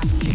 back.